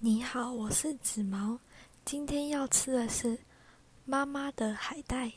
你好我是紫毛。今天要吃的是妈妈的海带。